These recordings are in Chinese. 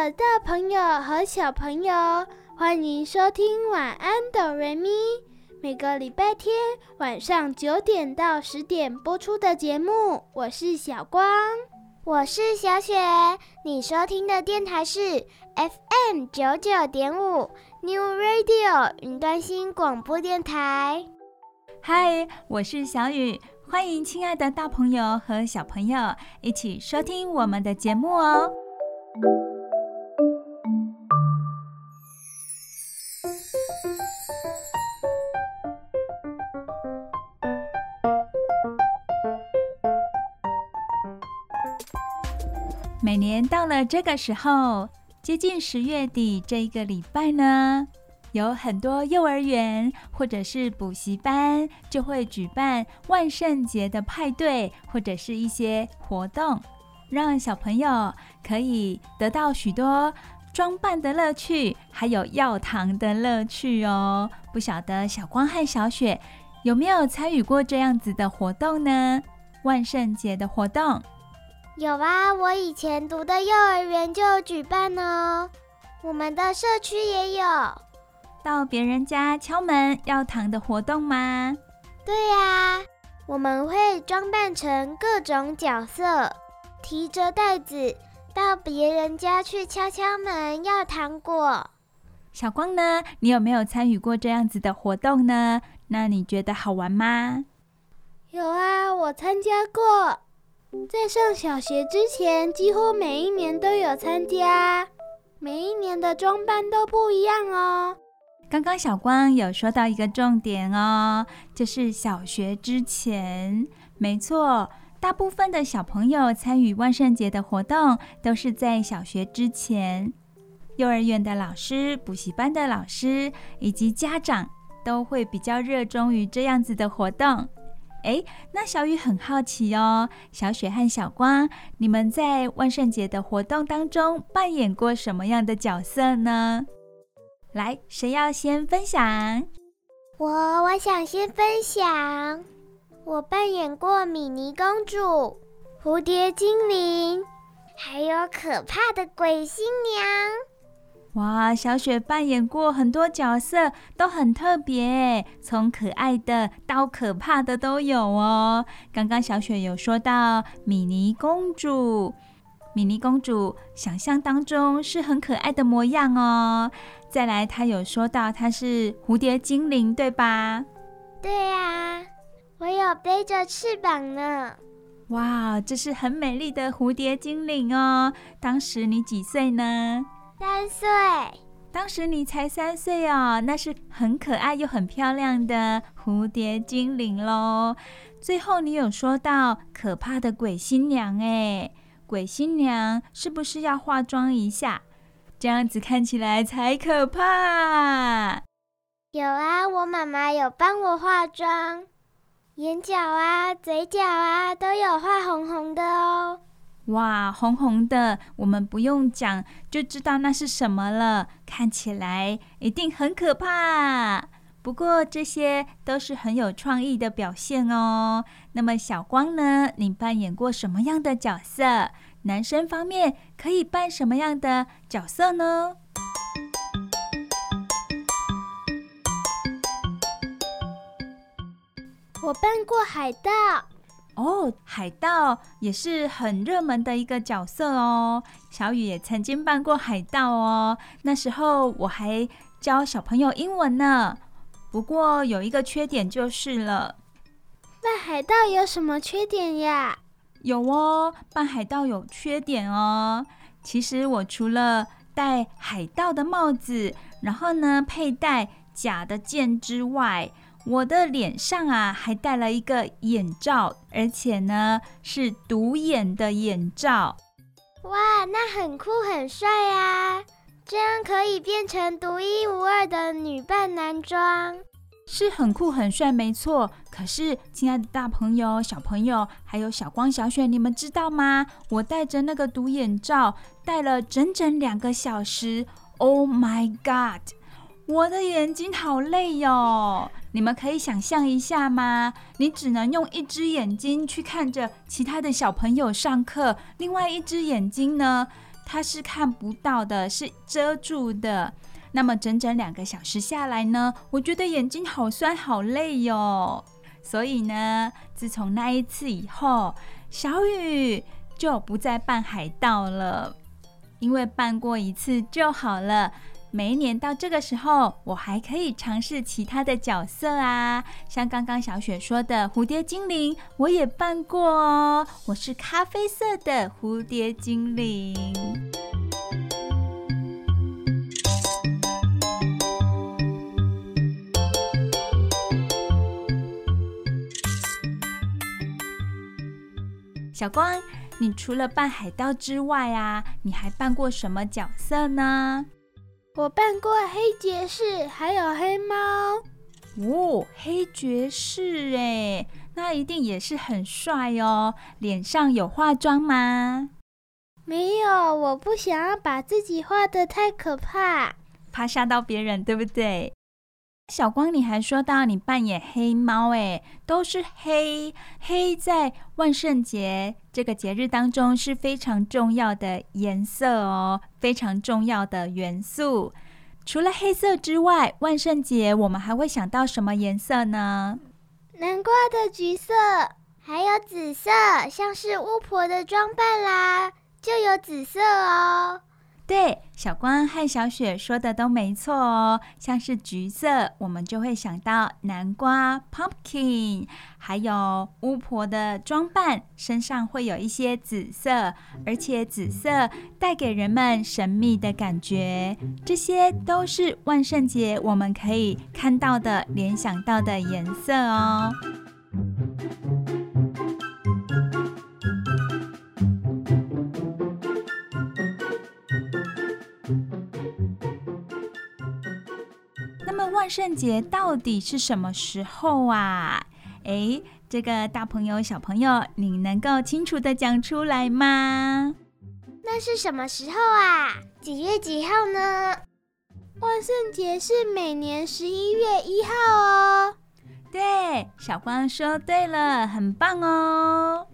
的大朋友和小朋友，欢迎收听《晚安，哆瑞咪》。每个礼拜天晚上九点到十点播出的节目，我是小光，我是小雪。你收听的电台是 FM 九九点五 New Radio 云端新广播电台。嗨，我是小雨，欢迎亲爱的大朋友和小朋友一起收听我们的节目哦。每年到了这个时候，接近十月底这一个礼拜呢，有很多幼儿园或者是补习班就会举办万圣节的派对，或者是一些活动，让小朋友可以得到许多装扮的乐趣，还有要糖的乐趣哦。不晓得小光和小雪有没有参与过这样子的活动呢？万圣节的活动。有啊，我以前读的幼儿园就有举办哦。我们的社区也有。到别人家敲门要糖的活动吗？对呀，我们会装扮成各种角色，提着袋子到别人家去敲敲门要糖果。小光呢？你有没有参与过这样子的活动呢？那你觉得好玩吗？有啊，我参加过。在上小学之前，几乎每一年都有参加，每一年的装扮都不一样哦。刚刚小光有说到一个重点哦，就是小学之前，没错，大部分的小朋友参与万圣节的活动都是在小学之前。幼儿园的老师、补习班的老师以及家长都会比较热衷于这样子的活动。哎，那小雨很好奇哦，小雪和小光，你们在万圣节的活动当中扮演过什么样的角色呢？来，谁要先分享？我，我想先分享。我扮演过米妮公主、蝴蝶精灵，还有可怕的鬼新娘。哇，小雪扮演过很多角色，都很特别，从可爱的到可怕的都有哦。刚刚小雪有说到米妮公主，米妮公主想象当中是很可爱的模样哦。再来，她有说到她是蝴蝶精灵，对吧？对呀，我有背着翅膀呢。哇，这是很美丽的蝴蝶精灵哦。当时你几岁呢？三岁，当时你才三岁哦，那是很可爱又很漂亮的蝴蝶精灵喽。最后你有说到可怕的鬼新娘，哎，鬼新娘是不是要化妆一下？这样子看起来才可怕。有啊，我妈妈有帮我化妆，眼角啊、嘴角啊都有画红红的哦。哇，红红的，我们不用讲就知道那是什么了。看起来一定很可怕。不过这些都是很有创意的表现哦。那么小光呢？你扮演过什么样的角色？男生方面可以扮什么样的角色呢？我扮过海盗。哦，海盗也是很热门的一个角色哦。小雨也曾经扮过海盗哦，那时候我还教小朋友英文呢。不过有一个缺点就是了，扮海盗有什么缺点呀？有哦，扮海盗有缺点哦。其实我除了戴海盗的帽子，然后呢佩戴假的剑之外，我的脸上啊还戴了一个眼罩，而且呢是独眼的眼罩。哇，那很酷很帅啊！这样可以变成独一无二的女扮男装。是很酷很帅，没错。可是，亲爱的大朋友、小朋友，还有小光、小雪，你们知道吗？我戴着那个独眼罩，戴了整整两个小时。Oh my God！我的眼睛好累哟。你们可以想象一下吗？你只能用一只眼睛去看着其他的小朋友上课，另外一只眼睛呢，它是看不到的，是遮住的。那么整整两个小时下来呢，我觉得眼睛好酸好累哟。所以呢，自从那一次以后，小雨就不再扮海盗了，因为扮过一次就好了。每一年到这个时候，我还可以尝试其他的角色啊，像刚刚小雪说的蝴蝶精灵，我也扮过哦，我是咖啡色的蝴蝶精灵。小光，你除了扮海盗之外啊，你还扮过什么角色呢？我扮过黑爵士，还有黑猫。哦，黑爵士哎，那一定也是很帅哦。脸上有化妆吗？没有，我不想要把自己画的太可怕，怕吓到别人，对不对？小光，你还说到你扮演黑猫，哎，都是黑黑，在万圣节这个节日当中是非常重要的颜色哦，非常重要的元素。除了黑色之外，万圣节我们还会想到什么颜色呢？南瓜的橘色，还有紫色，像是巫婆的装扮啦，就有紫色哦。对，小光和小雪说的都没错哦。像是橘色，我们就会想到南瓜 （pumpkin），还有巫婆的装扮，身上会有一些紫色，而且紫色带给人们神秘的感觉。这些都是万圣节我们可以看到的、联想到的颜色哦。圣节到底是什么时候啊？诶，这个大朋友、小朋友，你能够清楚的讲出来吗？那是什么时候啊？几月几号呢？万圣节是每年十一月一号哦。对，小光说对了，很棒哦。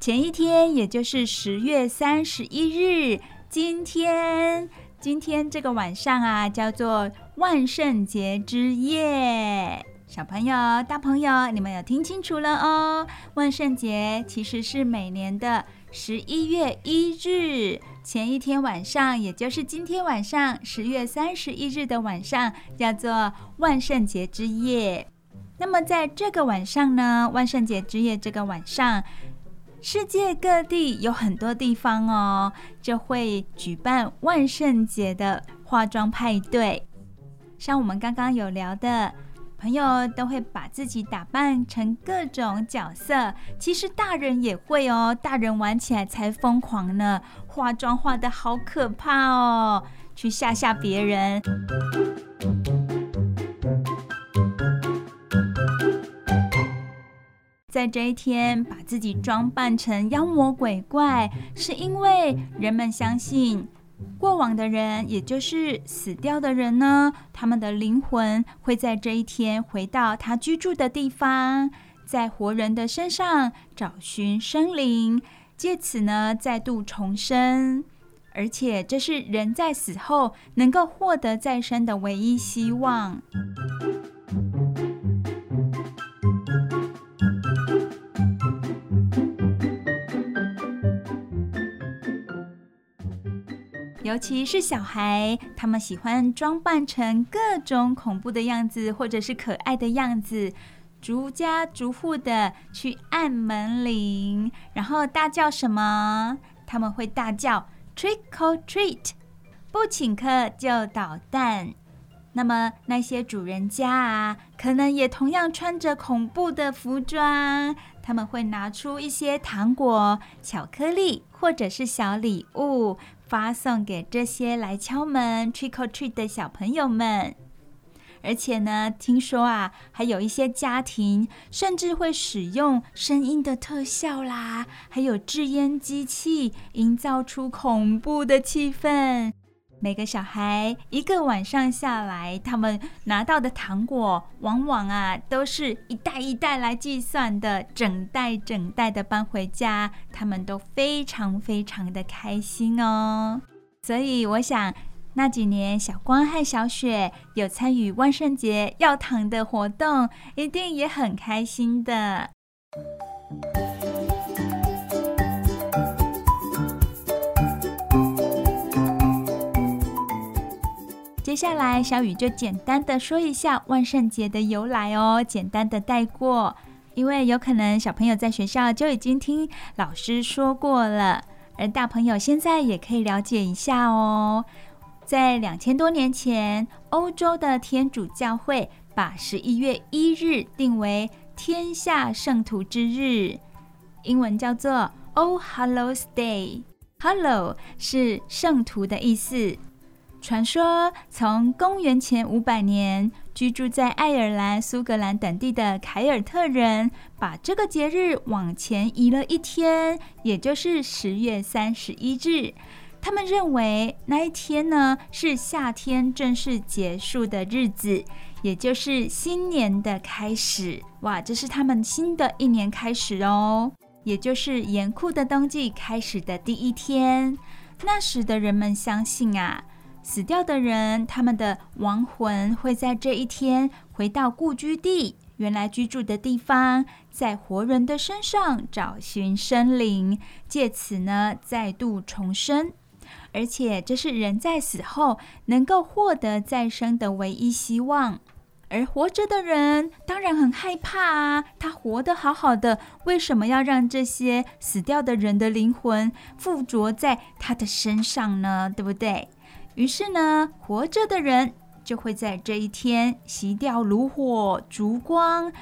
前一天，也就是十月三十一日，今天。今天这个晚上啊，叫做万圣节之夜。小朋友、大朋友，你们有听清楚了哦？万圣节其实是每年的十一月一日前一天晚上，也就是今天晚上十月三十一日的晚上，叫做万圣节之夜。那么在这个晚上呢，万圣节之夜这个晚上。世界各地有很多地方哦，就会举办万圣节的化妆派对。像我们刚刚有聊的，朋友都会把自己打扮成各种角色。其实大人也会哦，大人玩起来才疯狂呢，化妆化得好可怕哦，去吓吓别人。在这一天，把自己装扮成妖魔鬼怪，是因为人们相信，过往的人，也就是死掉的人呢，他们的灵魂会在这一天回到他居住的地方，在活人的身上找寻生灵，借此呢再度重生，而且这是人在死后能够获得再生的唯一希望。尤其是小孩，他们喜欢装扮成各种恐怖的样子，或者是可爱的样子，逐家逐户的去按门铃，然后大叫什么？他们会大叫 “Trick or treat”，不请客就捣蛋。那么那些主人家啊，可能也同样穿着恐怖的服装，他们会拿出一些糖果、巧克力或者是小礼物，发送给这些来敲门 trick or treat 的小朋友们。而且呢，听说啊，还有一些家庭甚至会使用声音的特效啦，还有制烟机器，营造出恐怖的气氛。每个小孩一个晚上下来，他们拿到的糖果往往啊都是一袋一袋来计算的，整袋整袋的搬回家，他们都非常非常的开心哦。所以我想那几年小光和小雪有参与万圣节要糖的活动，一定也很开心的。接下来，小雨就简单的说一下万圣节的由来哦，简单的带过，因为有可能小朋友在学校就已经听老师说过了，而大朋友现在也可以了解一下哦。在两千多年前，欧洲的天主教会把十一月一日定为天下圣徒之日，英文叫做 All Hallows Day。Hallow 是圣徒的意思。传说从公元前五百年，居住在爱尔兰、苏格兰等地的凯尔特人，把这个节日往前移了一天，也就是十月三十一日。他们认为那一天呢，是夏天正式结束的日子，也就是新年的开始。哇，这是他们新的一年开始哦，也就是严酷的冬季开始的第一天。那时的人们相信啊。死掉的人，他们的亡魂会在这一天回到故居地，原来居住的地方，在活人的身上找寻生灵，借此呢再度重生。而且这是人在死后能够获得再生的唯一希望。而活着的人当然很害怕啊，他活得好好的，为什么要让这些死掉的人的灵魂附着在他的身上呢？对不对？于是呢，活着的人就会在这一天熄掉炉火、烛光，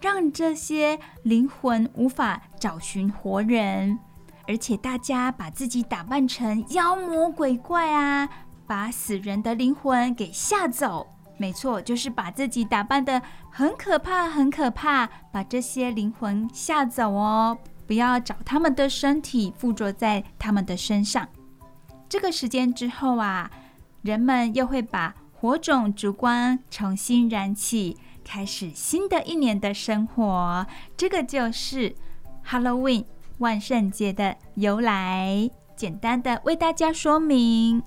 让这些灵魂无法找寻活人。而且大家把自己打扮成妖魔鬼怪啊，把死人的灵魂给吓走。没错，就是把自己打扮得很可怕、很可怕，把这些灵魂吓走哦，不要找他们的身体附着在他们的身上。这个时间之后啊。人们又会把火种烛光重新燃起，开始新的一年的生活。这个就是 Halloween 万圣节的由来。简单的为大家说明，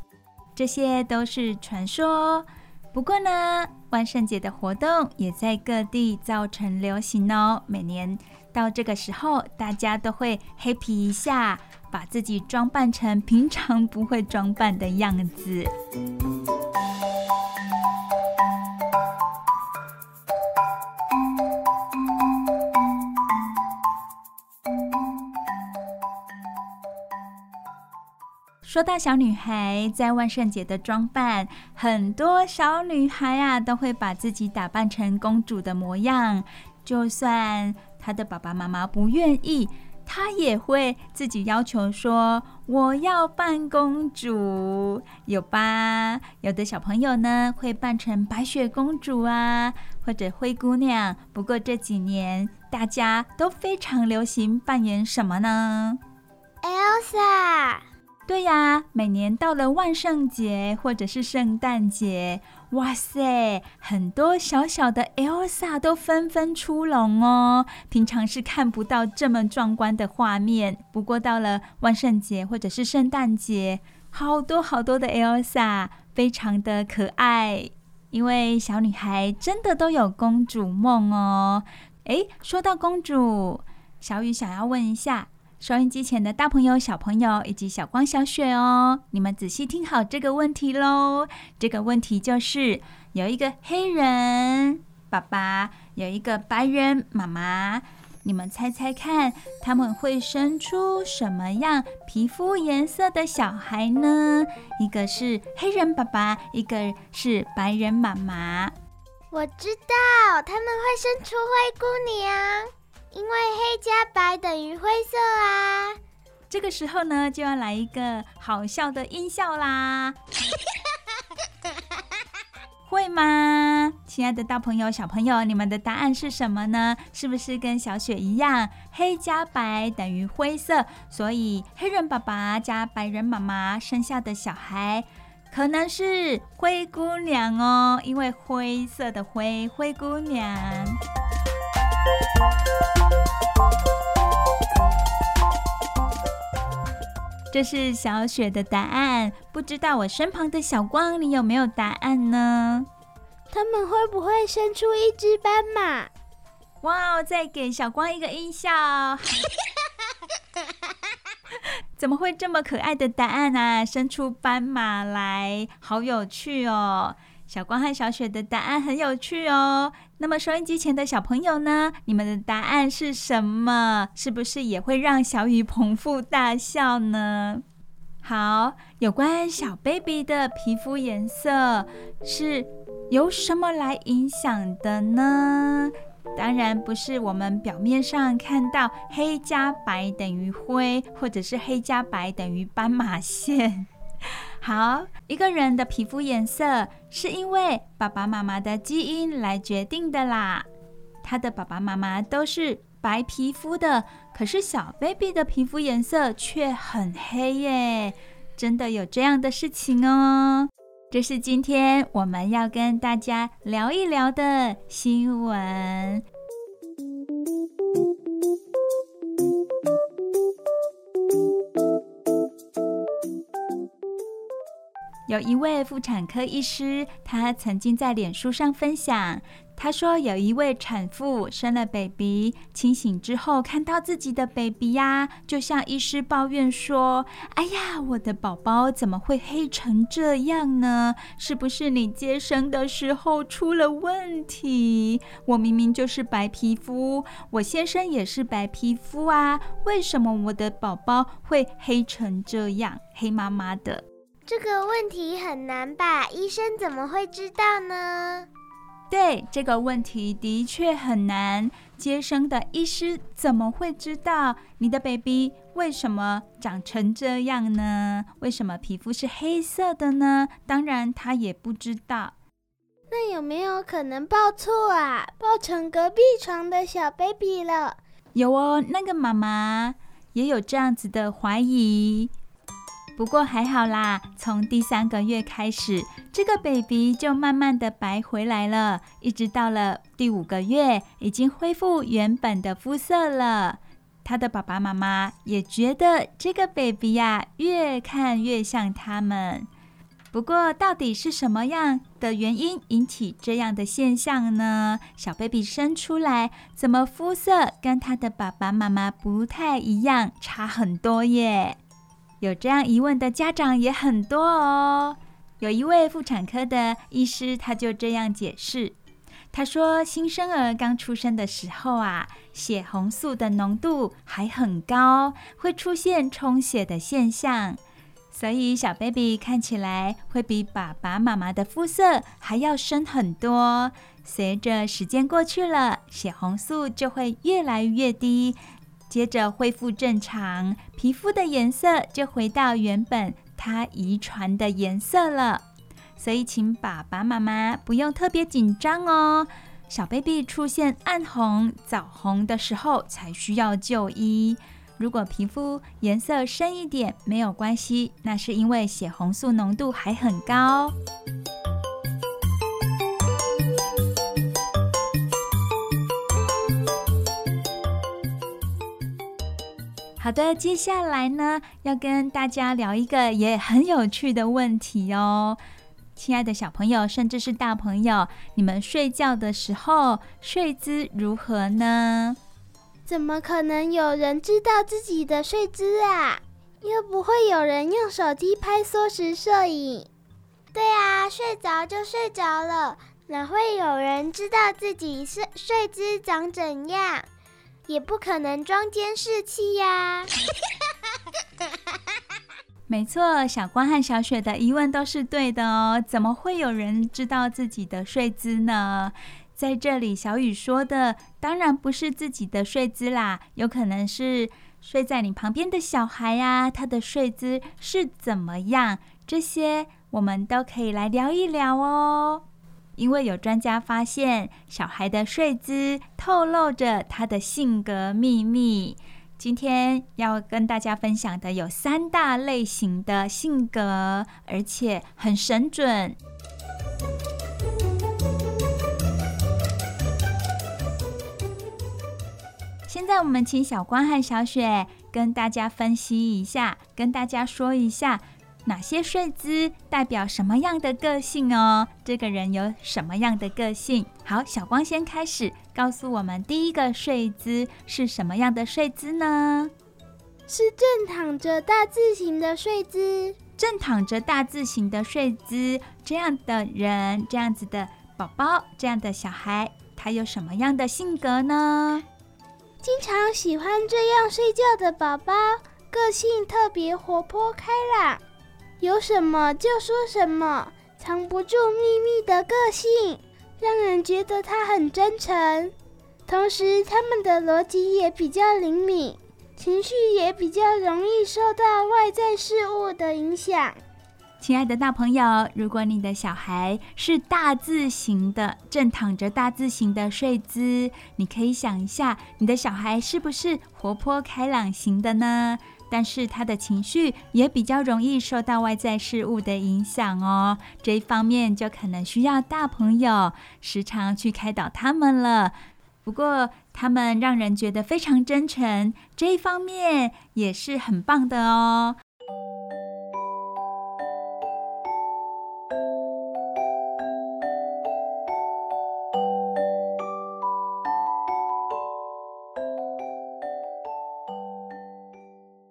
这些都是传说。不过呢，万圣节的活动也在各地造成流行哦。每年到这个时候，大家都会 happy 一下。把自己装扮成平常不会装扮的样子。说到小女孩在万圣节的装扮，很多小女孩啊都会把自己打扮成公主的模样，就算她的爸爸妈妈不愿意。他也会自己要求说：“我要扮公主，有吧？”有的小朋友呢会扮成白雪公主啊，或者灰姑娘。不过这几年大家都非常流行扮演什么呢？Elsa。对呀，每年到了万圣节或者是圣诞节，哇塞，很多小小的 Elsa 都纷纷出笼哦。平常是看不到这么壮观的画面，不过到了万圣节或者是圣诞节，好多好多的 Elsa，非常的可爱。因为小女孩真的都有公主梦哦。诶，说到公主，小雨想要问一下。收音机前的大朋友、小朋友以及小光、小雪哦，你们仔细听好这个问题喽。这个问题就是：有一个黑人爸爸，有一个白人妈妈，你们猜猜看，他们会生出什么样皮肤颜色的小孩呢？一个是黑人爸爸，一个是白人妈妈。我知道他们会生出灰姑娘，因为黑加白等于灰色啊。这个时候呢，就要来一个好笑的音效啦。会吗？亲爱的大朋友、小朋友，你们的答案是什么呢？是不是跟小雪一样，黑加白等于灰色？所以黑人爸爸加白人妈妈生下的小孩，可能是灰姑娘哦，因为灰色的灰，灰姑娘。这是小雪的答案，不知道我身旁的小光，你有没有答案呢？他们会不会生出一只斑马？哇，再给小光一个音效！怎么会这么可爱的答案啊？生出斑马来，好有趣哦！小光和小雪的答案很有趣哦。那么收音机前的小朋友呢？你们的答案是什么？是不是也会让小雨捧腹大笑呢？好，有关小 baby 的皮肤颜色是由什么来影响的呢？当然不是我们表面上看到黑加白等于灰，或者是黑加白等于斑马线。好，一个人的皮肤颜色是因为爸爸妈妈的基因来决定的啦。他的爸爸妈妈都是白皮肤的，可是小 baby 的皮肤颜色却很黑耶，真的有这样的事情哦。这是今天我们要跟大家聊一聊的新闻。有一位妇产科医师，他曾经在脸书上分享，他说有一位产妇生了 baby，清醒之后看到自己的 baby 呀，就向医师抱怨说：“哎呀，我的宝宝怎么会黑成这样呢？是不是你接生的时候出了问题？我明明就是白皮肤，我先生也是白皮肤啊，为什么我的宝宝会黑成这样，黑麻麻的？”这个问题很难吧？医生怎么会知道呢？对，这个问题的确很难。接生的医师怎么会知道你的 baby 为什么长成这样呢？为什么皮肤是黑色的呢？当然，他也不知道。那有没有可能抱错啊？抱成隔壁床的小 baby 了？有哦，那个妈妈也有这样子的怀疑。不过还好啦，从第三个月开始，这个 baby 就慢慢的白回来了，一直到了第五个月，已经恢复原本的肤色了。他的爸爸妈妈也觉得这个 baby 呀，越看越像他们。不过，到底是什么样的原因引起这样的现象呢？小 baby 生出来，怎么肤色跟他的爸爸妈妈不太一样，差很多耶？有这样疑问的家长也很多哦。有一位妇产科的医师，他就这样解释：他说，新生儿刚出生的时候啊，血红素的浓度还很高，会出现充血的现象，所以小 baby 看起来会比爸爸妈妈的肤色还要深很多。随着时间过去了，血红素就会越来越低。接着恢复正常，皮肤的颜色就回到原本它遗传的颜色了。所以，请爸爸妈妈不用特别紧张哦。小 baby 出现暗红、枣红的时候，才需要就医。如果皮肤颜色深一点，没有关系，那是因为血红素浓度还很高。好的，接下来呢，要跟大家聊一个也很有趣的问题哦，亲爱的小朋友，甚至是大朋友，你们睡觉的时候睡姿如何呢？怎么可能有人知道自己的睡姿啊？又不会有人用手机拍缩时摄影。对啊，睡着就睡着了，哪会有人知道自己睡睡姿长怎样？也不可能装监视器呀。没错，小光和小雪的疑问都是对的哦。怎么会有人知道自己的睡姿呢？在这里，小雨说的当然不是自己的睡姿啦，有可能是睡在你旁边的小孩呀，他的睡姿是怎么样？这些我们都可以来聊一聊哦。因为有专家发现，小孩的睡姿透露着他的性格秘密。今天要跟大家分享的有三大类型的性格，而且很神准。现在我们请小光和小雪跟大家分析一下，跟大家说一下。哪些睡姿代表什么样的个性哦？这个人有什么样的个性？好，小光先开始告诉我们，第一个睡姿是什么样的睡姿呢？是正躺着大字形的睡姿。正躺着大字形的睡姿，这样的人，这样子的宝宝，这样的小孩，他有什么样的性格呢？经常喜欢这样睡觉的宝宝，个性特别活泼开朗。有什么就说什么，藏不住秘密的个性，让人觉得他很真诚。同时，他们的逻辑也比较灵敏，情绪也比较容易受到外在事物的影响。亲爱的大朋友，如果你的小孩是大字型的，正躺着大字型的睡姿，你可以想一下，你的小孩是不是活泼开朗型的呢？但是他的情绪也比较容易受到外在事物的影响哦，这一方面就可能需要大朋友时常去开导他们了。不过他们让人觉得非常真诚，这一方面也是很棒的哦。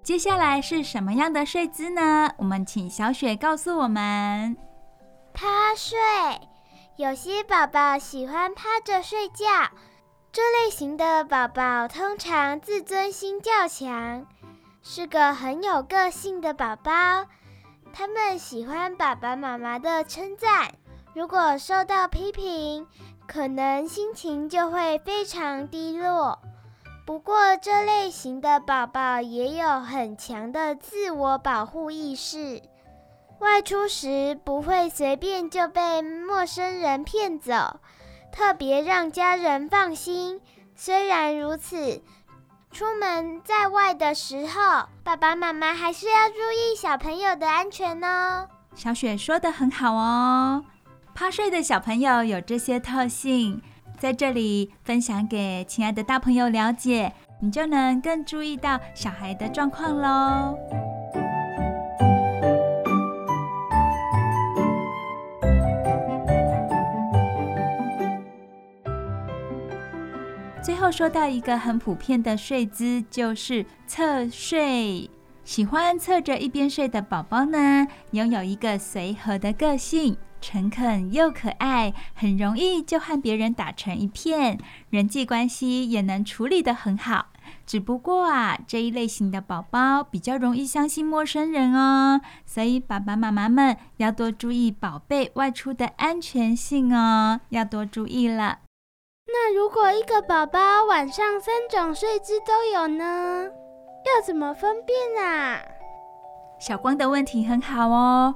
接下来是什么样的睡姿呢？我们请小雪告诉我们。趴睡，有些宝宝喜欢趴着睡觉，这类型的宝宝通常自尊心较强，是个很有个性的宝宝。他们喜欢爸爸妈妈的称赞，如果受到批评，可能心情就会非常低落。不过，这类型的宝宝也有很强的自我保护意识，外出时不会随便就被陌生人骗走，特别让家人放心。虽然如此，出门在外的时候，爸爸妈妈还是要注意小朋友的安全哦。小雪说得很好哦，趴睡的小朋友有这些特性。在这里分享给亲爱的大朋友了解，你就能更注意到小孩的状况喽。最后说到一个很普遍的睡姿，就是侧睡。喜欢侧着一边睡的宝宝呢，拥有一个随和的个性。诚恳又可爱，很容易就和别人打成一片，人际关系也能处理得很好。只不过啊，这一类型的宝宝比较容易相信陌生人哦，所以爸爸妈妈们要多注意宝贝外出的安全性哦，要多注意了。那如果一个宝宝晚上三种睡姿都有呢？要怎么分辨啊？小光的问题很好哦，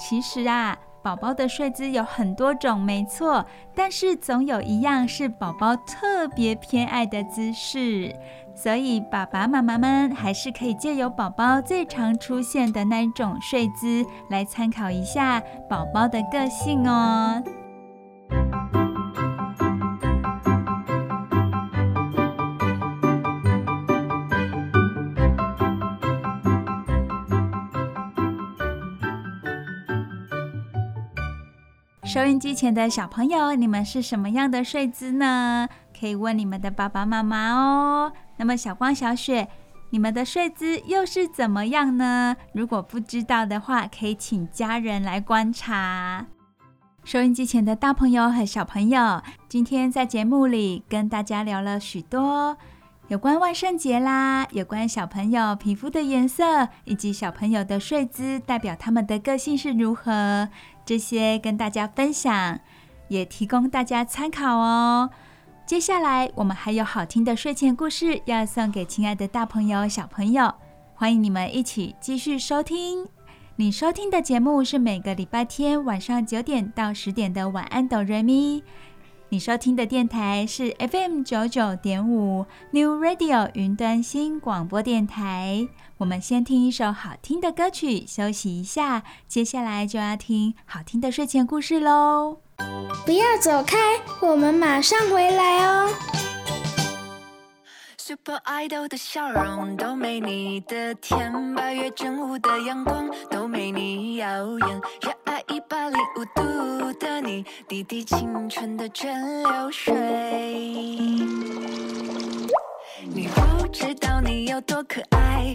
其实啊。宝宝的睡姿有很多种，没错，但是总有一样是宝宝特别偏爱的姿势，所以爸爸妈妈们还是可以借由宝宝最常出现的那种睡姿来参考一下宝宝的个性哦。收音机前的小朋友，你们是什么样的睡姿呢？可以问你们的爸爸妈妈哦。那么小光、小雪，你们的睡姿又是怎么样呢？如果不知道的话，可以请家人来观察。收音机前的大朋友和小朋友，今天在节目里跟大家聊了许多。有关万圣节啦，有关小朋友皮肤的颜色，以及小朋友的睡姿代表他们的个性是如何，这些跟大家分享，也提供大家参考哦。接下来我们还有好听的睡前故事要送给亲爱的大朋友、小朋友，欢迎你们一起继续收听。你收听的节目是每个礼拜天晚上九点到十点的晚安哆瑞咪。你收听的电台是 FM 九九点五 New Radio 云端新广播电台。我们先听一首好听的歌曲，休息一下，接下来就要听好听的睡前故事喽。不要走开，我们马上回来哦。Super Idol 的笑容都没你的甜，八月正午的阳光都没你耀眼，热爱一百零五度的你，滴滴清纯的蒸馏水。你不知道你有多可爱，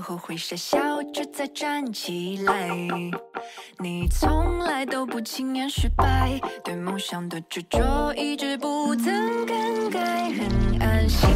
后会傻笑着再站起来。你从来都不轻言失败，对梦想的执着一直不曾更改，很安心。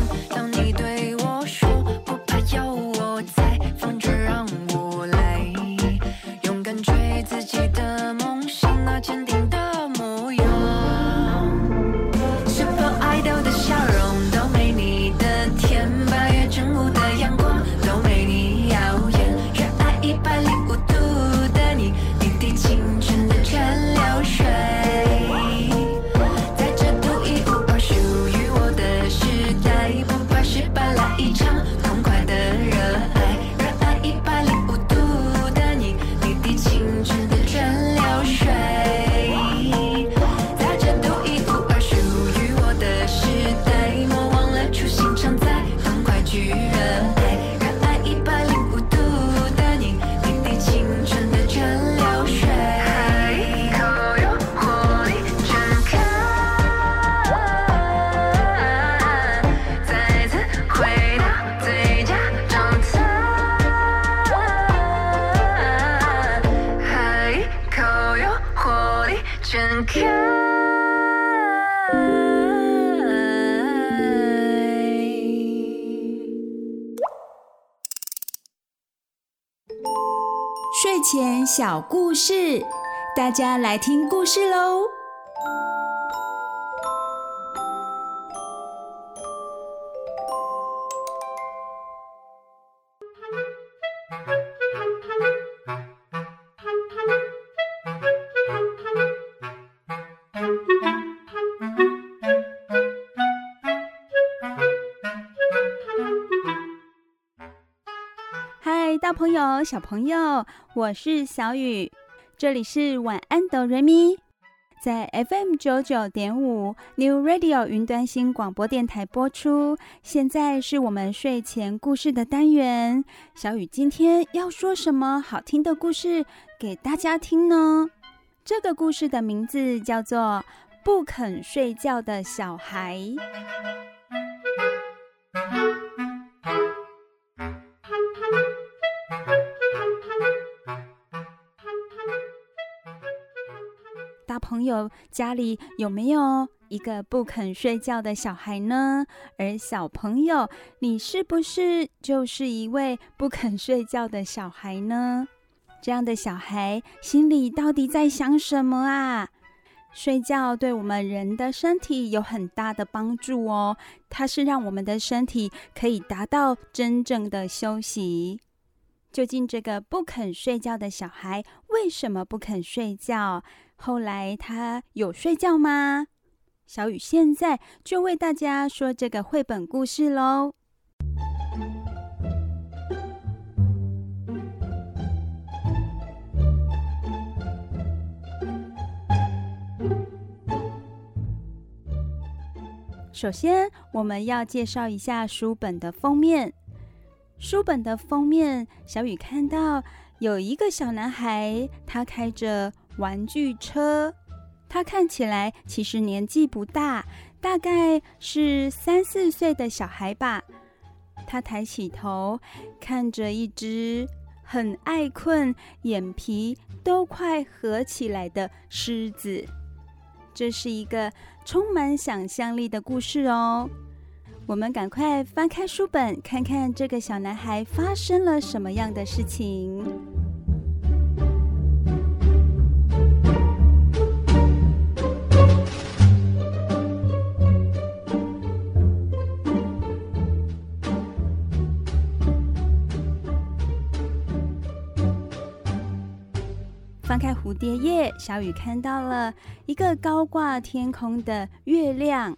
睡前小故事，大家来听故事喽。朋友、小朋友，我是小雨，这里是晚安哆瑞咪，在 FM 九九点五 New Radio 云端新广播电台播出。现在是我们睡前故事的单元，小雨今天要说什么好听的故事给大家听呢？这个故事的名字叫做《不肯睡觉的小孩》。朋友家里有没有一个不肯睡觉的小孩呢？而小朋友，你是不是就是一位不肯睡觉的小孩呢？这样的小孩心里到底在想什么啊？睡觉对我们人的身体有很大的帮助哦，它是让我们的身体可以达到真正的休息。究竟这个不肯睡觉的小孩为什么不肯睡觉？后来他有睡觉吗？小雨现在就为大家说这个绘本故事喽。首先，我们要介绍一下书本的封面。书本的封面，小雨看到有一个小男孩，他开着玩具车。他看起来其实年纪不大，大概是三四岁的小孩吧。他抬起头，看着一只很爱困、眼皮都快合起来的狮子。这是一个充满想象力的故事哦。我们赶快翻开书本，看看这个小男孩发生了什么样的事情。翻开蝴蝶页，小雨看到了一个高挂天空的月亮，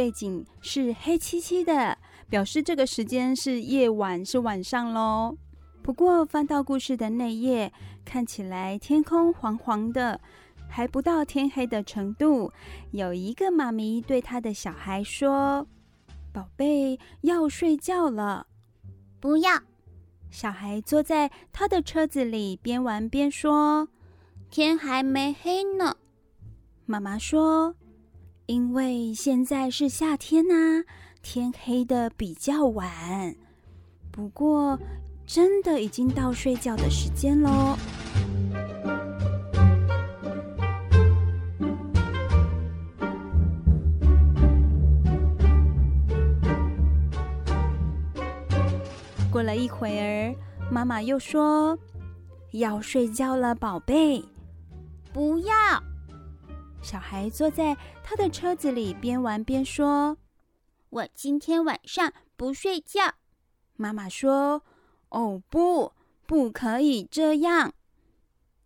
背景是黑漆漆的，表示这个时间是夜晚，是晚上喽。不过翻到故事的内页，看起来天空黄黄的，还不到天黑的程度。有一个妈咪对她的小孩说：“宝贝，要睡觉了。”“不要。”小孩坐在他的车子里，边玩边说。天还没黑呢，妈妈说：“因为现在是夏天呐，天黑的比较晚。不过，真的已经到睡觉的时间喽。”过了一会儿，妈妈又说：“要睡觉了，宝贝。”不要！小孩坐在他的车子里，边玩边说：“我今天晚上不睡觉。”妈妈说：“哦，不，不可以这样。”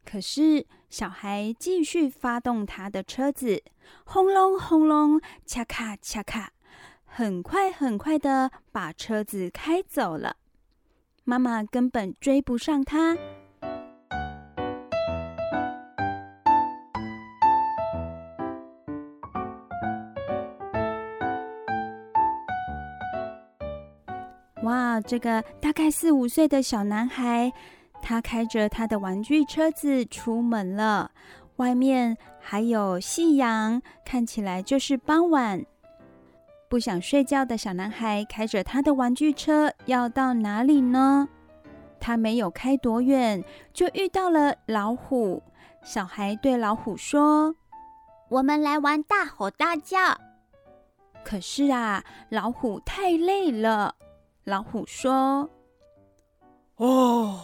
可是小孩继续发动他的车子，轰隆轰隆，恰咔恰咔，很快很快的把车子开走了。妈妈根本追不上他。哇，这个大概四五岁的小男孩，他开着他的玩具车子出门了。外面还有夕阳，看起来就是傍晚。不想睡觉的小男孩开着他的玩具车要到哪里呢？他没有开多远，就遇到了老虎。小孩对老虎说：“我们来玩大吼大叫。”可是啊，老虎太累了。老虎说：“哦，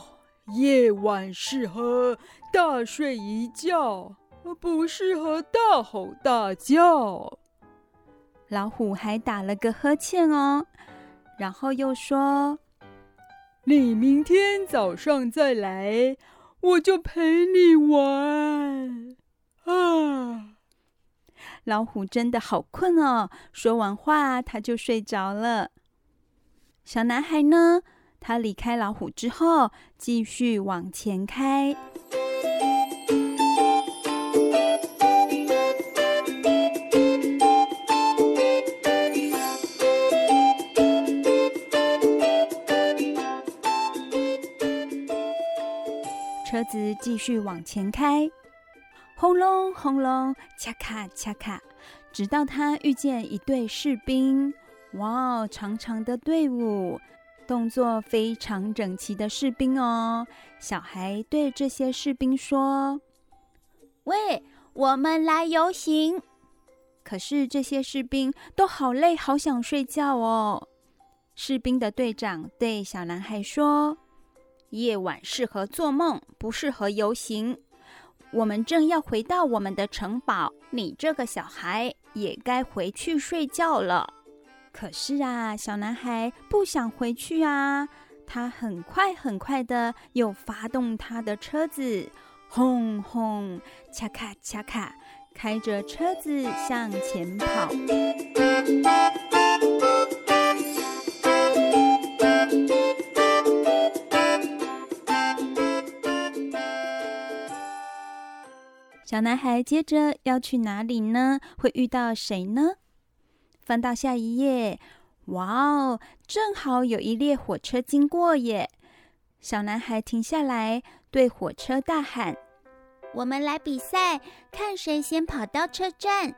夜晚适合大睡一觉，不适合大吼大叫。”老虎还打了个呵欠哦，然后又说：“你明天早上再来，我就陪你玩。”啊，老虎真的好困哦，说完话它就睡着了。小男孩呢？他离开老虎之后，继续往前开。车子继续往前开，轰隆轰隆，恰卡恰卡，直到他遇见一队士兵。哇哦，长长的队伍，动作非常整齐的士兵哦。小孩对这些士兵说：“喂，我们来游行。可是这些士兵都好累，好想睡觉哦。士兵的队长对小男孩说：“夜晚适合做梦，不适合游行。我们正要回到我们的城堡，你这个小孩也该回去睡觉了。”可是啊，小男孩不想回去啊。他很快很快的又发动他的车子，轰轰，恰卡恰卡，开着车子向前跑。小男孩接着要去哪里呢？会遇到谁呢？翻到下一页。哇哦！正好有一列火车经过耶！小男孩停下来，对火车大喊：“我们来比赛，看谁先跑到车站。”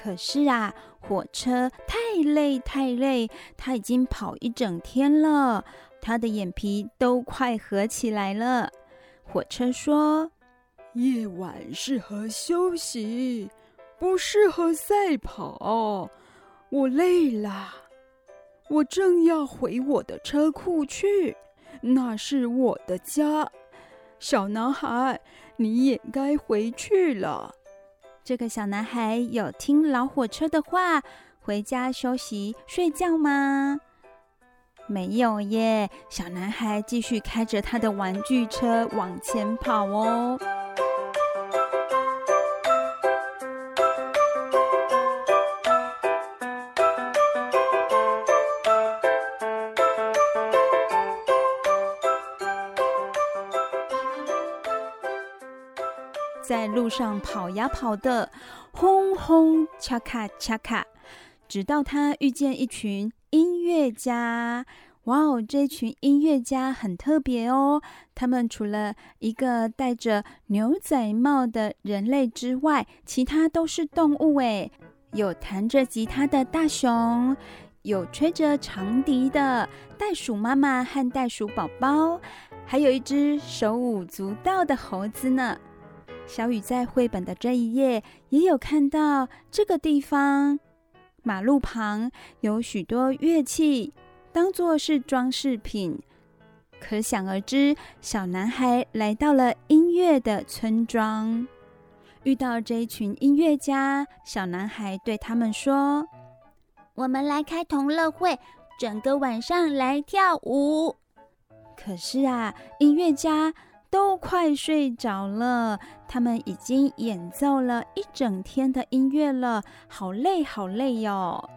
可是啊，火车太累太累，他已经跑一整天了，他的眼皮都快合起来了。火车说：“夜晚适合休息，不适合赛跑。我累了。”我正要回我的车库去，那是我的家。小男孩，你也该回去了。这个小男孩有听老火车的话，回家休息睡觉吗？没有耶。小男孩继续开着他的玩具车往前跑哦。路上跑呀跑的，轰轰恰卡恰卡，直到他遇见一群音乐家。哇哦，这群音乐家很特别哦！他们除了一个戴着牛仔帽的人类之外，其他都是动物诶。有弹着吉他的大熊，有吹着长笛的袋鼠妈妈和袋鼠宝宝，还有一只手舞足蹈的猴子呢。小雨在绘本的这一页也有看到这个地方，马路旁有许多乐器，当作是装饰品。可想而知，小男孩来到了音乐的村庄，遇到这一群音乐家。小男孩对他们说：“我们来开同乐会，整个晚上来跳舞。”可是啊，音乐家。都快睡着了，他们已经演奏了一整天的音乐了，好累好累哟。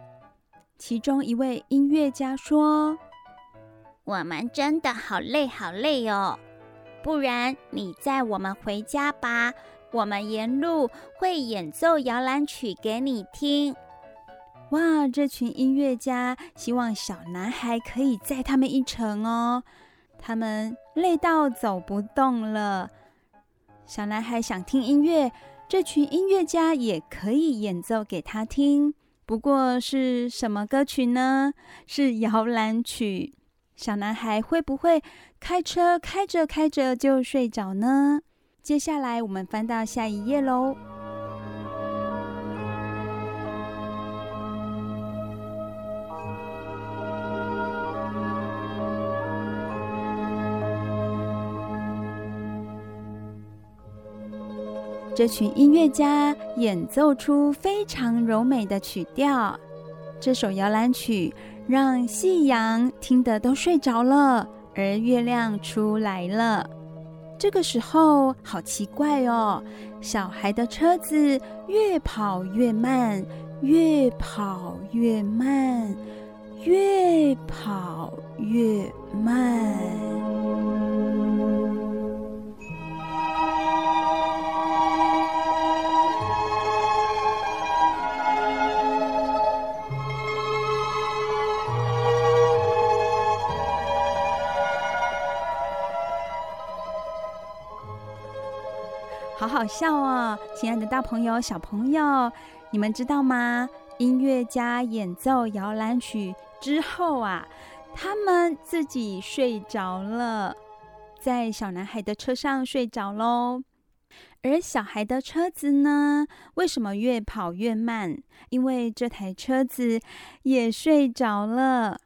其中一位音乐家说：“我们真的好累好累哟，不然你载我们回家吧，我们沿路会演奏摇篮曲给你听。”哇，这群音乐家希望小男孩可以载他们一程哦。他们累到走不动了。小男孩想听音乐，这群音乐家也可以演奏给他听。不过是什么歌曲呢？是摇篮曲。小男孩会不会开车开着开着就睡着呢？接下来我们翻到下一页喽。这群音乐家演奏出非常柔美的曲调，这首摇篮曲让夕阳听得都睡着了，而月亮出来了。这个时候好奇怪哦，小孩的车子越跑越慢，越跑越慢，越跑越慢。好笑哦，亲爱的大朋友、小朋友，你们知道吗？音乐家演奏摇篮曲之后啊，他们自己睡着了，在小男孩的车上睡着喽。而小孩的车子呢，为什么越跑越慢？因为这台车子也睡着了。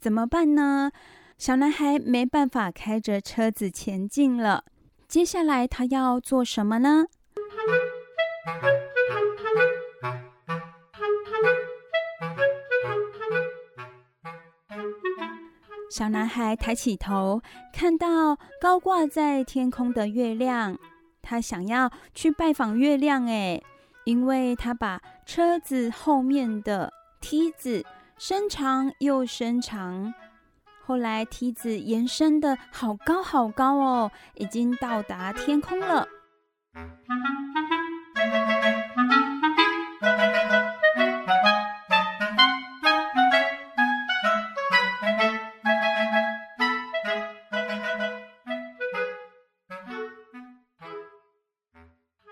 怎么办呢？小男孩没办法开着车子前进了。接下来他要做什么呢？小男孩抬起头，看到高挂在天空的月亮。他想要去拜访月亮，诶，因为他把车子后面的梯子伸长又伸长。后来梯子延伸的好高好高哦，已经到达天空了。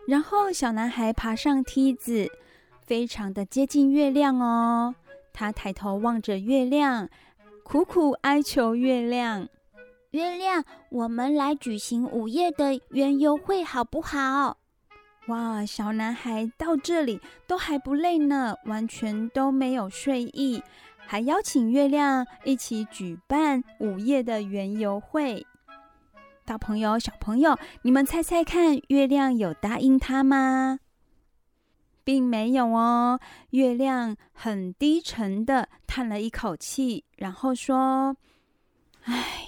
然后，小男孩爬上梯子，非常的接近月亮哦。他抬头望着月亮，苦苦哀求月亮：“月亮，我们来举行午夜的园游会好不好？”哇，小男孩到这里都还不累呢，完全都没有睡意，还邀请月亮一起举办午夜的园游会。大朋友、小朋友，你们猜猜看，月亮有答应他吗？并没有哦。月亮很低沉的叹了一口气，然后说：“唉，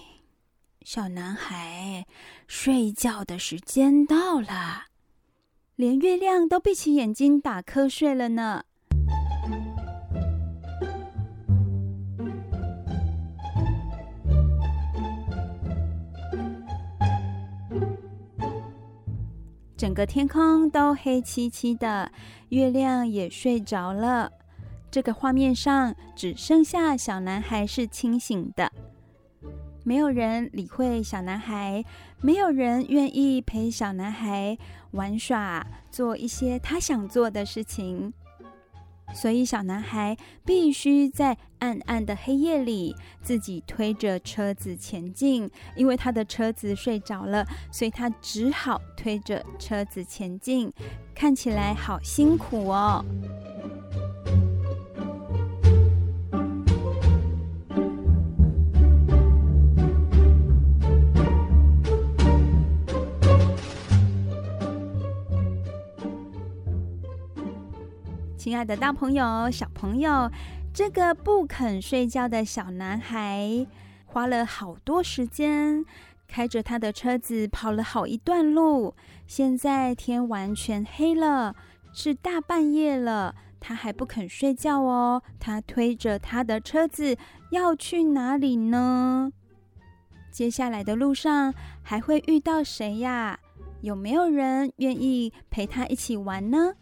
小男孩，睡觉的时间到了。”连月亮都闭起眼睛打瞌睡了呢。整个天空都黑漆漆的，月亮也睡着了。这个画面上只剩下小男孩是清醒的，没有人理会小男孩，没有人愿意陪小男孩玩耍，做一些他想做的事情。所以，小男孩必须在暗暗的黑夜里自己推着车子前进。因为他的车子睡着了，所以他只好推着车子前进，看起来好辛苦哦。亲爱的大朋友、小朋友，这个不肯睡觉的小男孩花了好多时间，开着他的车子跑了好一段路。现在天完全黑了，是大半夜了，他还不肯睡觉哦。他推着他的车子要去哪里呢？接下来的路上还会遇到谁呀？有没有人愿意陪他一起玩呢？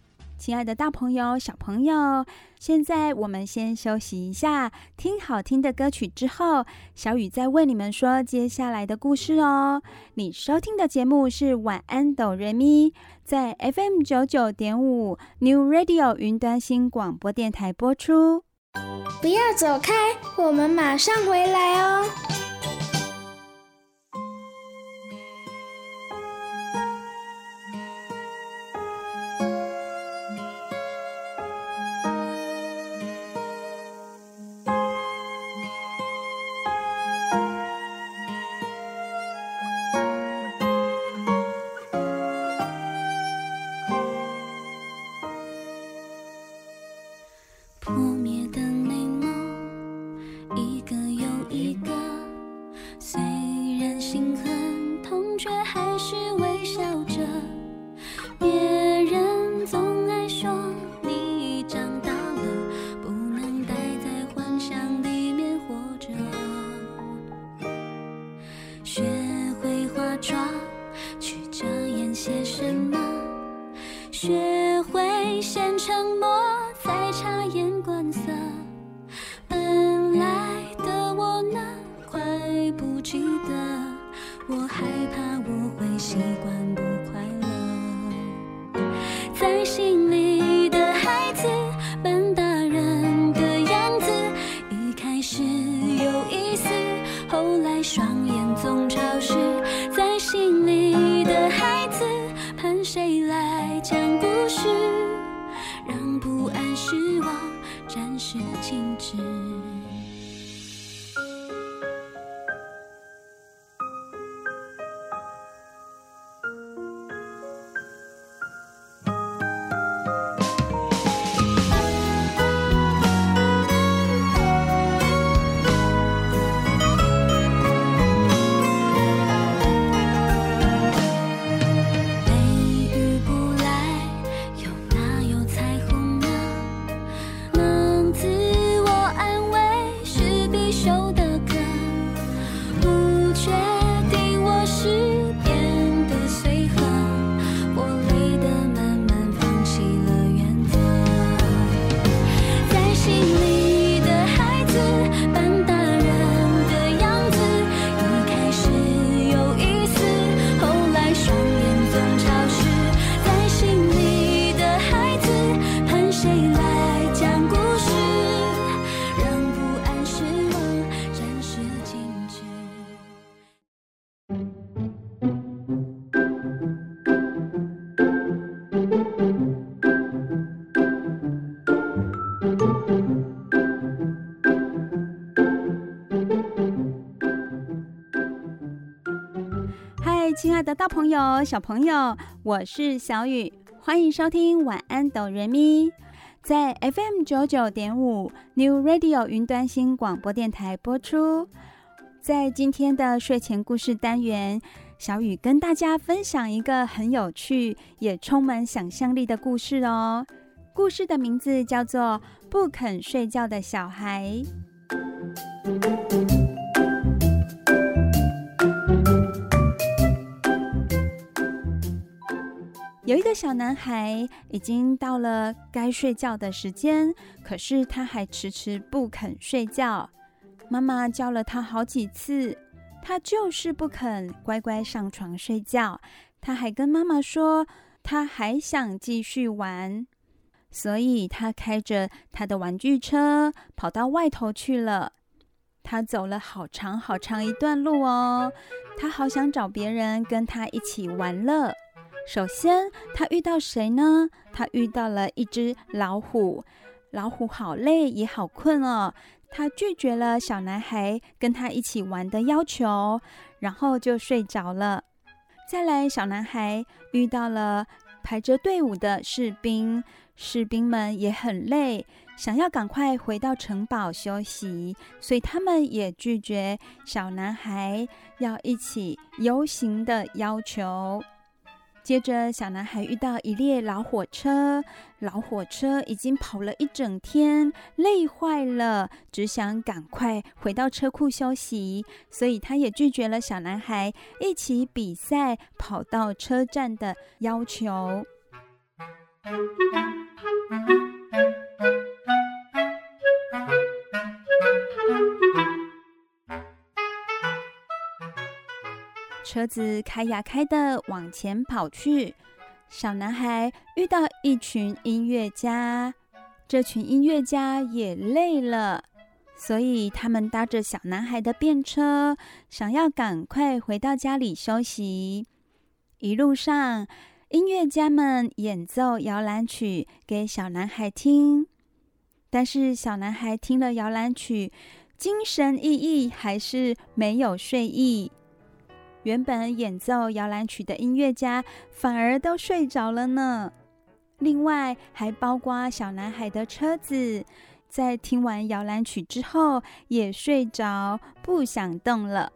亲爱的大朋友、小朋友，现在我们先休息一下，听好听的歌曲之后，小雨再为你们说接下来的故事哦。你收听的节目是《晚安，哆瑞咪》，在 FM 九九点五 New Radio 云端新广播电台播出。不要走开，我们马上回来哦。爱的大朋友、小朋友，我是小雨，欢迎收听晚安哆瑞咪，在 FM 九九点五 New Radio 云端新广播电台播出。在今天的睡前故事单元，小雨跟大家分享一个很有趣也充满想象力的故事哦。故事的名字叫做《不肯睡觉的小孩》。有一个小男孩，已经到了该睡觉的时间，可是他还迟迟不肯睡觉。妈妈教了他好几次，他就是不肯乖乖上床睡觉。他还跟妈妈说，他还想继续玩，所以他开着他的玩具车跑到外头去了。他走了好长好长一段路哦，他好想找别人跟他一起玩乐。首先，他遇到谁呢？他遇到了一只老虎。老虎好累，也好困哦。他拒绝了小男孩跟他一起玩的要求，然后就睡着了。再来，小男孩遇到了排着队伍的士兵，士兵们也很累，想要赶快回到城堡休息，所以他们也拒绝小男孩要一起游行的要求。接着，小男孩遇到一列老火车，老火车已经跑了一整天，累坏了，只想赶快回到车库休息，所以他也拒绝了小男孩一起比赛跑到车站的要求。车子开呀开的往前跑去，小男孩遇到一群音乐家，这群音乐家也累了，所以他们搭着小男孩的便车，想要赶快回到家里休息。一路上，音乐家们演奏摇篮曲给小男孩听，但是小男孩听了摇篮曲，精神奕奕，还是没有睡意。原本演奏摇篮曲的音乐家反而都睡着了呢。另外，还包括小男孩的车子，在听完摇篮曲之后也睡着，不想动了。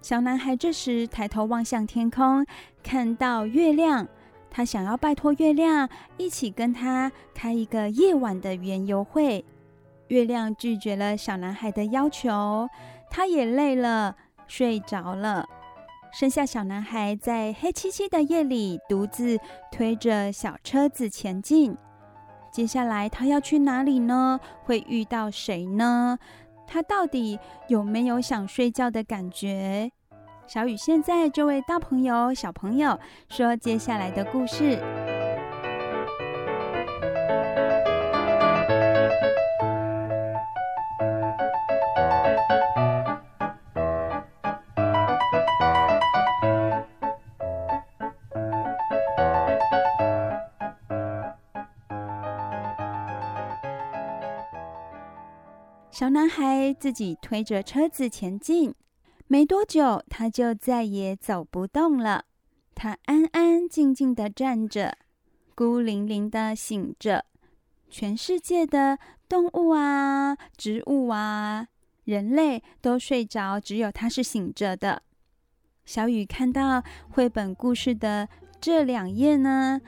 小男孩这时抬头望向天空，看到月亮，他想要拜托月亮一起跟他开一个夜晚的园游会。月亮拒绝了小男孩的要求，他也累了，睡着了。剩下小男孩在黑漆漆的夜里独自推着小车子前进。接下来他要去哪里呢？会遇到谁呢？他到底有没有想睡觉的感觉？小雨现在就为大朋友、小朋友说接下来的故事。男孩自己推着车子前进，没多久，他就再也走不动了。他安安静静的站着，孤零零的醒着。全世界的动物啊、植物啊、人类都睡着，只有他是醒着的。小雨看到绘本故事的这两页呢，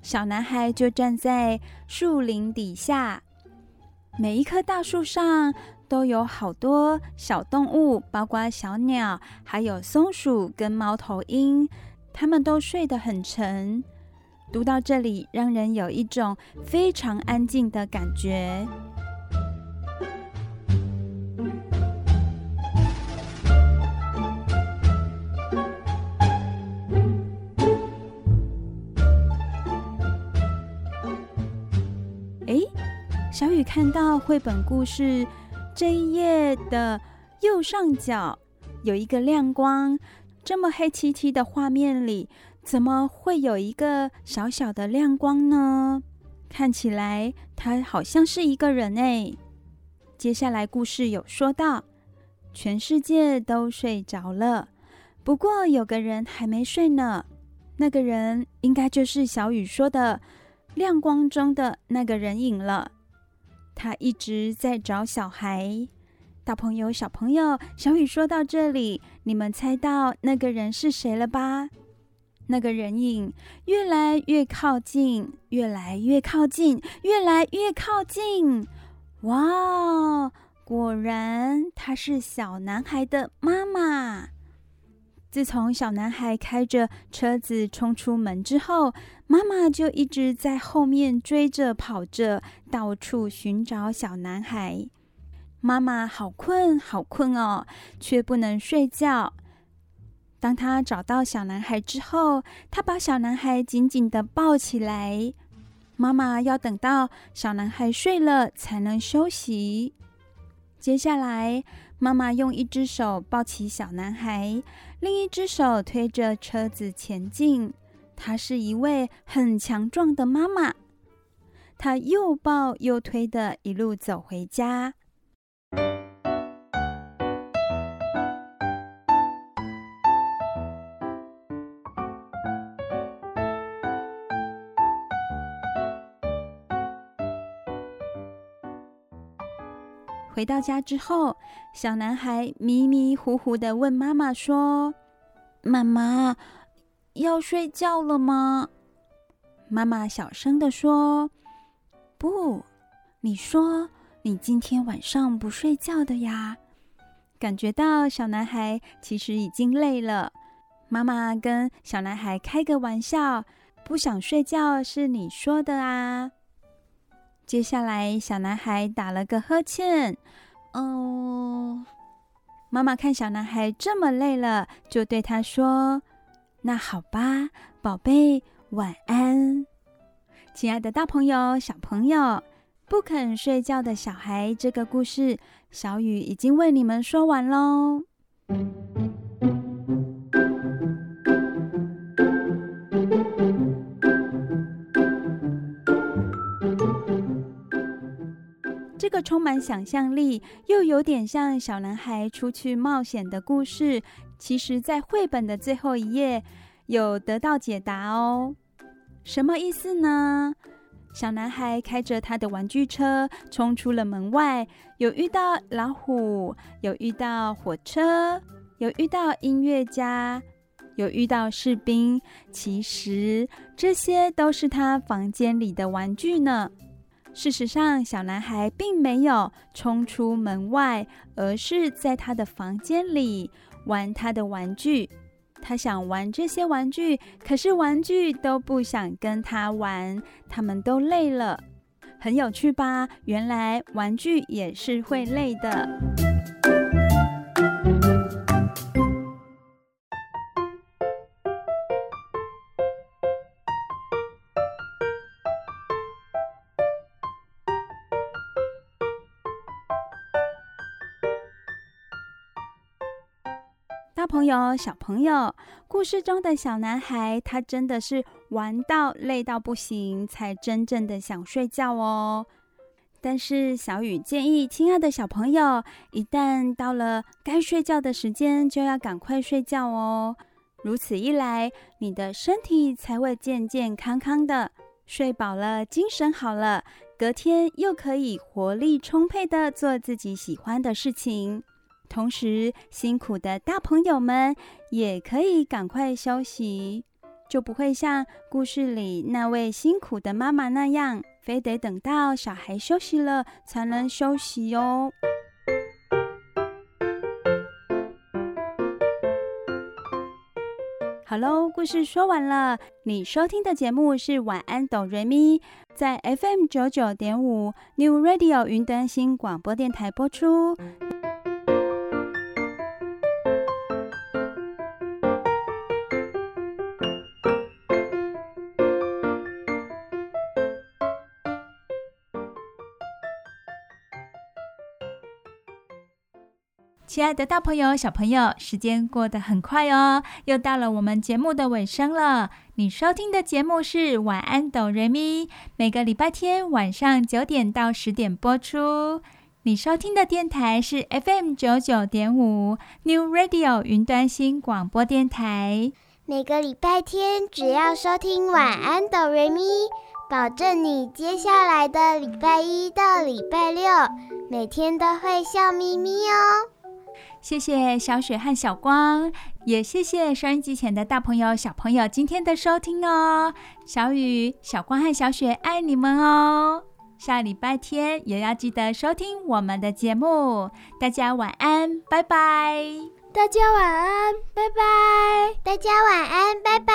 小男孩就站在树林底下，每一棵大树上都有好多小动物，包括小鸟，还有松鼠跟猫头鹰，它们都睡得很沉。读到这里，让人有一种非常安静的感觉。小雨看到绘本故事这一页的右上角有一个亮光，这么黑漆漆的画面里。怎么会有一个小小的亮光呢？看起来他好像是一个人哎。接下来故事有说到，全世界都睡着了，不过有个人还没睡呢。那个人应该就是小雨说的亮光中的那个人影了。他一直在找小孩。大朋友、小朋友，小雨说到这里，你们猜到那个人是谁了吧？那个人影越来越靠近，越来越靠近，越来越靠近。哇，果然他是小男孩的妈妈。自从小男孩开着车子冲出门之后，妈妈就一直在后面追着跑着，到处寻找小男孩。妈妈好困，好困哦，却不能睡觉。当他找到小男孩之后，他把小男孩紧紧地抱起来。妈妈要等到小男孩睡了才能休息。接下来，妈妈用一只手抱起小男孩，另一只手推着车子前进。她是一位很强壮的妈妈，她又抱又推的一路走回家。回到家之后，小男孩迷迷糊糊地问妈妈说：“妈妈，要睡觉了吗？”妈妈小声地说：“不，你说你今天晚上不睡觉的呀。”感觉到小男孩其实已经累了，妈妈跟小男孩开个玩笑：“不想睡觉是你说的啊。”接下来，小男孩打了个呵欠。哦，妈妈看小男孩这么累了，就对他说：“那好吧，宝贝，晚安。”亲爱的大朋友、小朋友，不肯睡觉的小孩这个故事，小雨已经为你们说完喽。这个充满想象力，又有点像小男孩出去冒险的故事，其实，在绘本的最后一页有得到解答哦。什么意思呢？小男孩开着他的玩具车冲出了门外，有遇到老虎，有遇到火车，有遇到音乐家，有遇到士兵。其实这些都是他房间里的玩具呢。事实上，小男孩并没有冲出门外，而是在他的房间里玩他的玩具。他想玩这些玩具，可是玩具都不想跟他玩，他们都累了。很有趣吧？原来玩具也是会累的。友、小朋友，故事中的小男孩，他真的是玩到累到不行，才真正的想睡觉哦。但是小雨建议，亲爱的小朋友，一旦到了该睡觉的时间，就要赶快睡觉哦。如此一来，你的身体才会健健康康的。睡饱了，精神好了，隔天又可以活力充沛的做自己喜欢的事情。同时，辛苦的大朋友们也可以赶快休息，就不会像故事里那位辛苦的妈妈那样，非得等到小孩休息了才能休息哟。好喽，故事说完了。你收听的节目是晚安哆瑞咪，在 FM 九九点五 New Radio 云端新广播电台播出。亲爱的大朋友、小朋友，时间过得很快哦，又到了我们节目的尾声了。你收听的节目是《晚安哆瑞咪》，每个礼拜天晚上九点到十点播出。你收听的电台是 FM 九九点五 New Radio 云端新广播电台。每个礼拜天只要收听《晚安哆瑞咪》，保证你接下来的礼拜一到礼拜六每天都会笑眯眯哦。谢谢小雪和小光，也谢谢收音机前的大朋友、小朋友今天的收听哦。小雨、小光和小雪爱你们哦。下礼拜天也要记得收听我们的节目。大家晚安，拜拜。大家晚安，拜拜。大家晚安，拜拜。